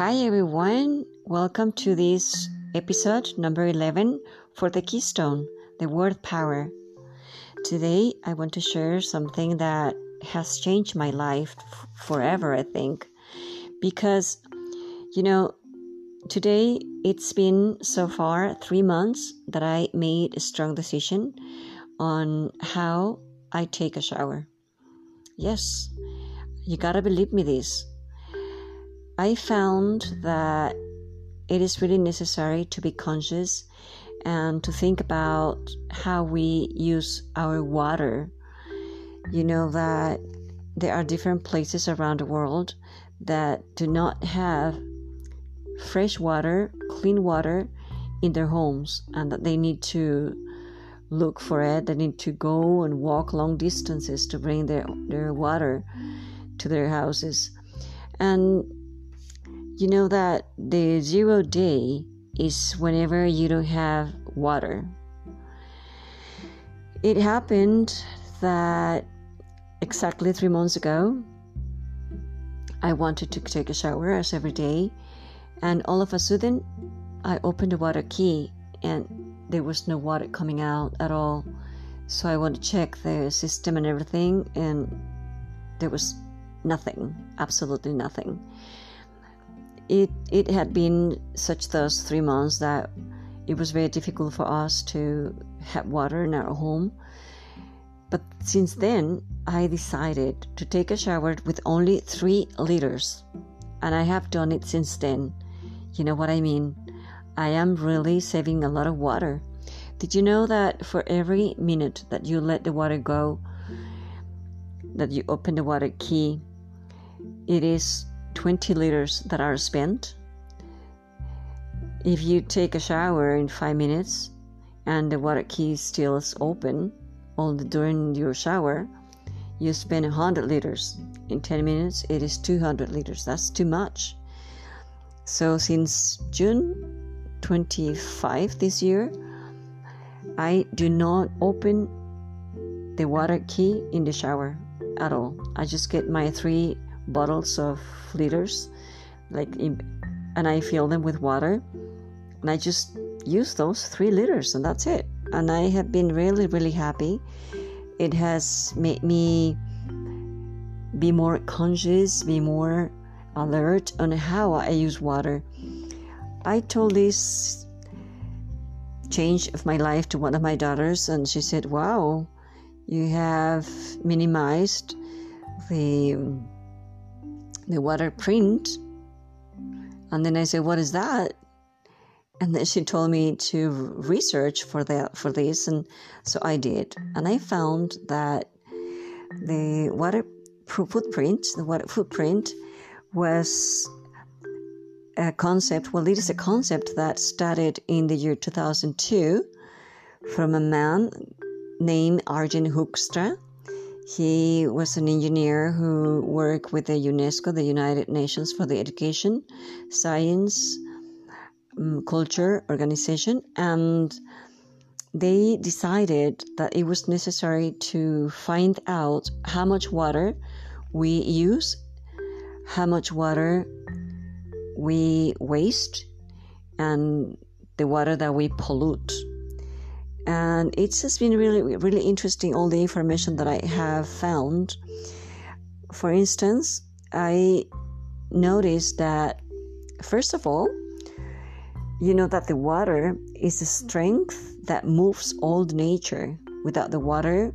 Hi everyone, welcome to this episode number 11 for the Keystone, the word power. Today I want to share something that has changed my life forever, I think, because you know, today it's been so far three months that I made a strong decision on how I take a shower. Yes, you gotta believe me this. I found that it is really necessary to be conscious and to think about how we use our water. You know that there are different places around the world that do not have fresh water, clean water in their homes, and that they need to look for it. They need to go and walk long distances to bring their, their water to their houses. And you know that the zero day is whenever you don't have water. It happened that exactly three months ago, I wanted to take a shower as every day, and all of a sudden, I opened the water key and there was no water coming out at all. So I went to check the system and everything, and there was nothing, absolutely nothing. It it had been such those three months that it was very difficult for us to have water in our home. But since then, I decided to take a shower with only three liters, and I have done it since then. You know what I mean? I am really saving a lot of water. Did you know that for every minute that you let the water go, that you open the water key, it is 20 liters that are spent? If you take a shower in five minutes and the water key still is open all during your shower, you spend 100 liters. In 10 minutes, it is 200 liters. That's too much. So since June 25 this year, I do not open the water key in the shower at all. I just get my three bottles of liters, like, in, and I fill them with water, and I just use those three liters, and that's it. And I have been really, really happy. It has made me be more conscious, be more alert on how I use water. I told this change of my life to one of my daughters, and she said, Wow, you have minimized the, the water print. And then I said, What is that? And then she told me to research for that for this, and so I did, and I found that the water footprint, the water footprint, was a concept. Well, it is a concept that started in the year 2002 from a man named Arjen Hoekstra. He was an engineer who worked with the UNESCO, the United Nations for the Education, Science, um, Culture Organization, and they decided that it was necessary to find out how much water we use, how much water we waste, and the water that we pollute. And it's just been really, really interesting all the information that I have found. For instance, I noticed that, first of all, you know that the water is a strength that moves all nature. Without the water,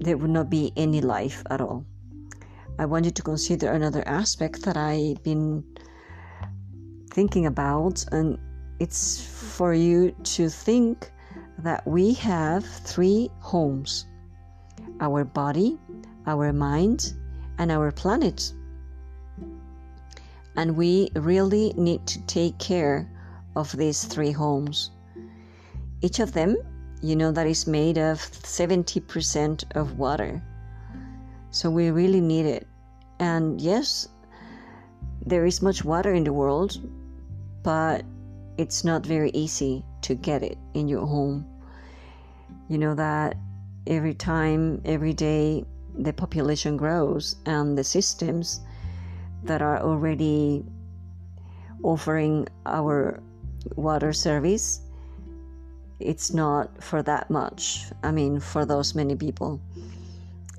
there would not be any life at all. I want you to consider another aspect that I've been thinking about, and it's for you to think that we have three homes our body, our mind, and our planet. And we really need to take care of these three homes. Each of them, you know, that is made of 70% of water. So we really need it. And yes, there is much water in the world, but it's not very easy to get it in your home. You know that every time, every day, the population grows and the systems that are already offering our water service it's not for that much. I mean for those many people.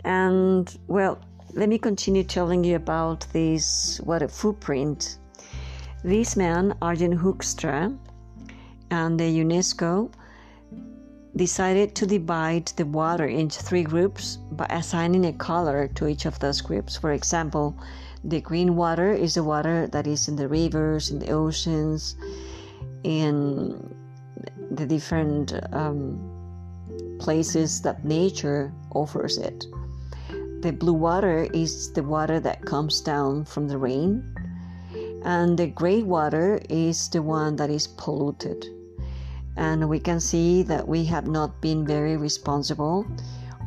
And well let me continue telling you about this a footprint this man arjen hoekstra and the unesco decided to divide the water into three groups by assigning a color to each of those groups for example the green water is the water that is in the rivers in the oceans in the different um, places that nature offers it. The blue water is the water that comes down from the rain, and the gray water is the one that is polluted. And we can see that we have not been very responsible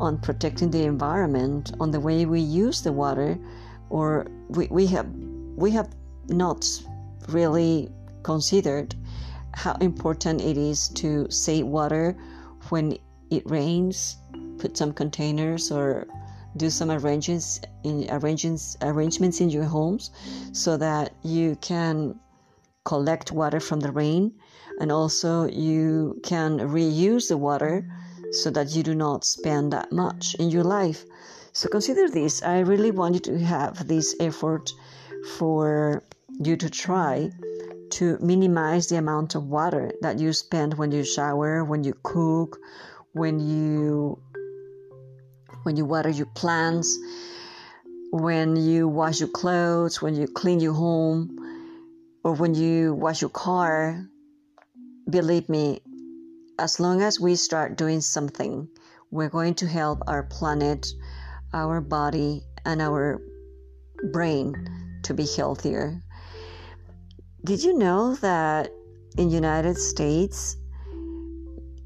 on protecting the environment, on the way we use the water, or we, we have we have not really considered how important it is to save water when it rains, put some containers or do some arrangements in arrangements arrangements in your homes so that you can collect water from the rain and also you can reuse the water so that you do not spend that much in your life. So consider this. I really want you to have this effort for you to try to minimize the amount of water that you spend when you shower, when you cook, when you when you water your plants, when you wash your clothes, when you clean your home, or when you wash your car. Believe me, as long as we start doing something, we're going to help our planet, our body, and our brain to be healthier. Did you know that in United States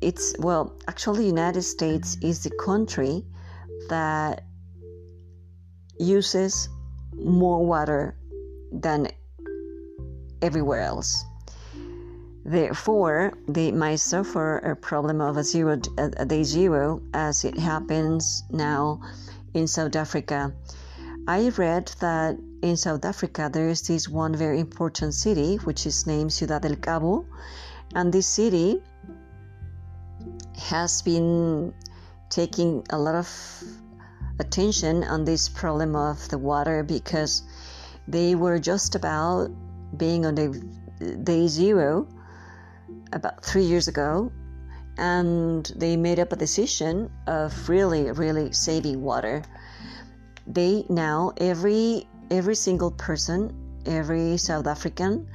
it's well actually United States is the country that uses more water than everywhere else. Therefore, they might suffer a problem of a zero a day zero as it happens now in South Africa. I read that in South Africa, there is this one very important city which is named Ciudad del Cabo, and this city has been taking a lot of attention on this problem of the water because they were just about being on the day zero about three years ago and they made up a decision of really really saving water. They now every every single person, every South African,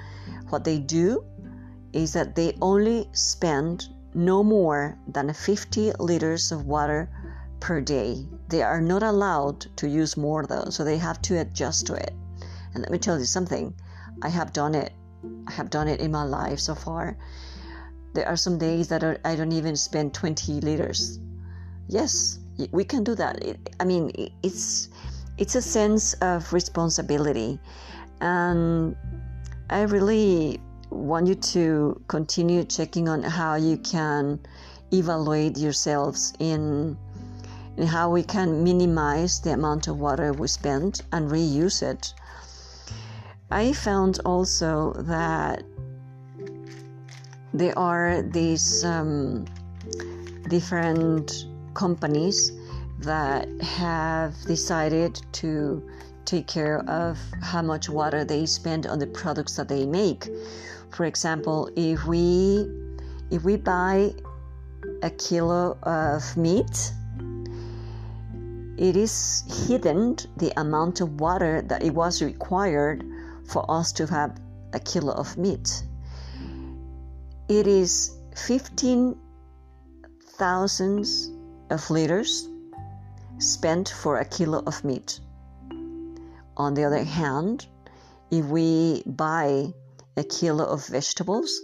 what they do is that they only spend no more than 50 liters of water per day. They are not allowed to use more though, so they have to adjust to it. And let me tell you something, I have done it. I have done it in my life so far. There are some days that are, I don't even spend 20 liters. Yes, we can do that. It, I mean, it's it's a sense of responsibility. And I really want you to continue checking on how you can evaluate yourselves in, in how we can minimize the amount of water we spend and reuse it. I found also that there are these um, different companies that have decided to take care of how much water they spend on the products that they make. For example, if we if we buy a kilo of meat, it is hidden the amount of water that it was required for us to have a kilo of meat. It is 15,000 of liters spent for a kilo of meat. On the other hand, if we buy a kilo of vegetables,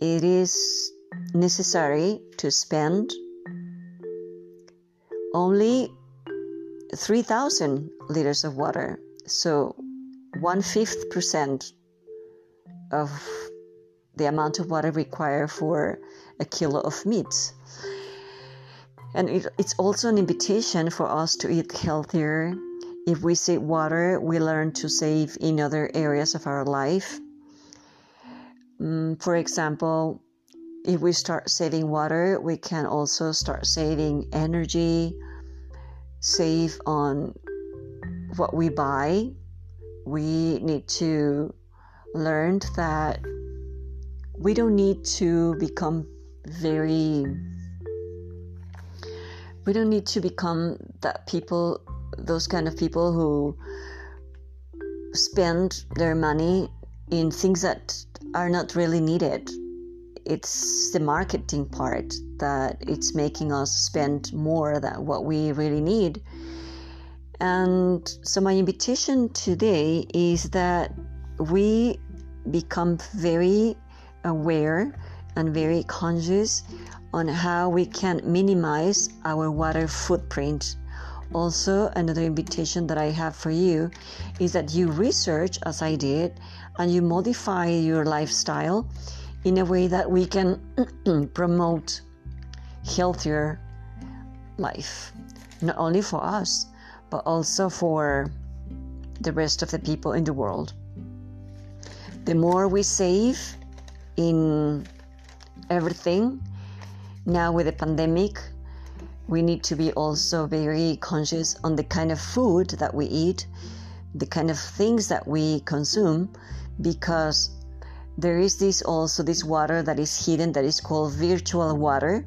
it is necessary to spend only 3000 liters of water. So, one fifth percent of the amount of water required for a kilo of meat. And it, it's also an invitation for us to eat healthier, If we save water, we learn to save in other areas of our life. Mm, for example, if we start saving water, we can also start saving energy, save on what we buy. We need to learn that we don't need to become very we don't need to become that people those kind of people who spend their money in things that are not really needed it's the marketing part that it's making us spend more than what we really need. And so my invitation today is that we become very aware and very conscious on how we can minimize our water footprint. Also, another invitation that I have for you is that you research, as I did, and you modify your lifestyle in a way that we can promote healthier life, not only for us, but also for the rest of the people in the world. The more we save in everything, now with the pandemic, we need to be also very conscious on the kind of food that we eat, the kind of things that we consume, because there is this also this water that is hidden that is called virtual water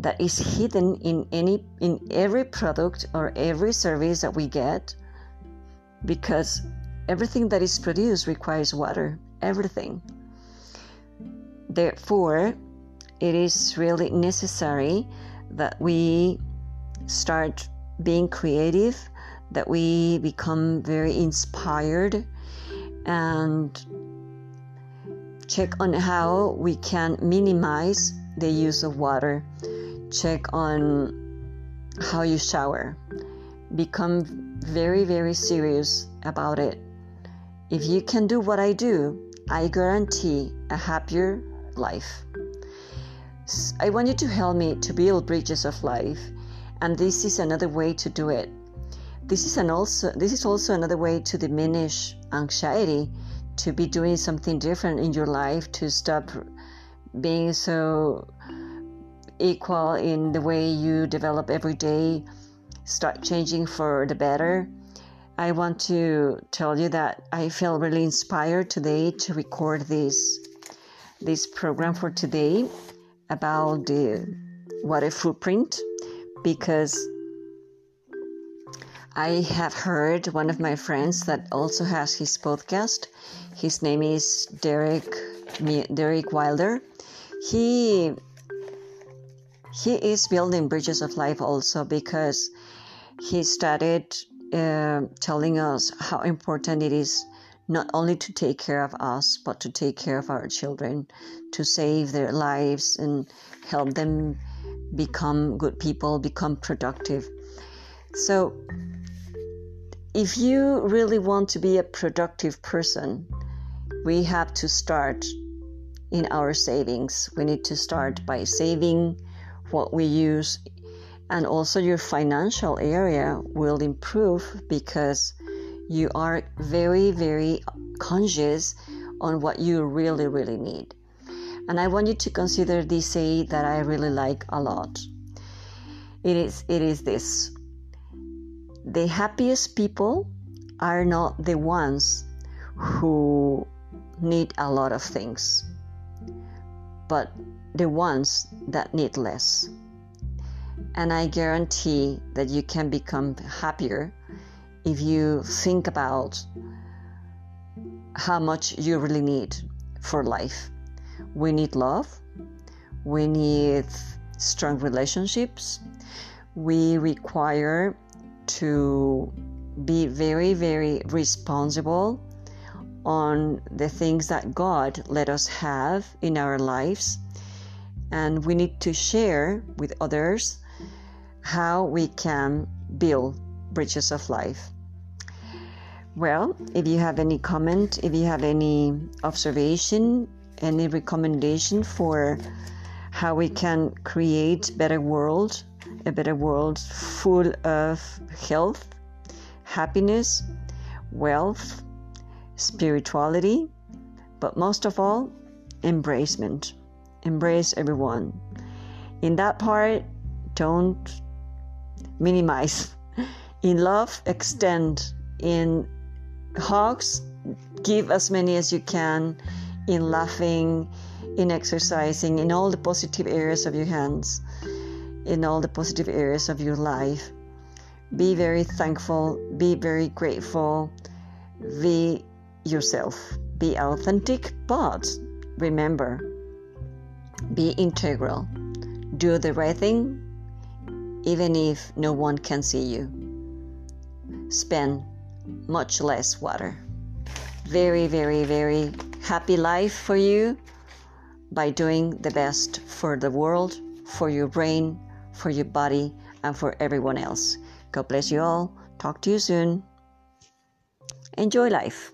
that is hidden in any in every product or every service that we get because everything that is produced requires water everything. Therefore it is really necessary that we start being creative that we become very inspired and check on how we can minimize the use of water. Check on how you shower. Become very very serious about it. If you can do what i do i guarantee a happier life i want you to help me to build bridges of life and this is another way to do it this is an also this is also another way to diminish anxiety to be doing something different in your life, to stop being so equal in the way you develop every day, start changing for the better. I want to tell you that I feel really inspired today to record this this program for today about the water footprint because I have heard one of my friends that also has his podcast. His name is Derek Derek Wilder. He he is building bridges of life also because he started uh, telling us how important it is not only to take care of us but to take care of our children to save their lives and help them become good people become productive so if you really want to be a productive person, we have to start in our savings. We need to start by saving what we use, and also your financial area will improve because you are very, very conscious on what you really, really need. And I want you to consider this say that I really like a lot. It is it is this the happiest people are not the ones who need a lot of things, but the ones that need less. And I guarantee that you can become happier if you think about how much you really need for life. We need love, we need strong relationships, we require to be very, very responsible on the things that God let us have in our lives. And we need to share with others how we can build bridges of life. Well, if you have any comment, if you have any observation, any recommendation for how we can create better world a better world full of health, happiness, wealth, spirituality, but most of all, embracement. Embrace everyone. In that part, don't minimize. In love, extend. In hugs, give as many as you can. In laughing, in exercising, in all the positive areas of your hands, in all the positive areas of your life. Be very thankful, be very grateful, be yourself, be authentic, but remember, be integral. Do the right thing, even if no one can see you. Spend much less water. Very, very, very happy life for you by doing the best for the world, for your brain, for your body, and for everyone else. God bless you all. Talk to you soon. Enjoy life.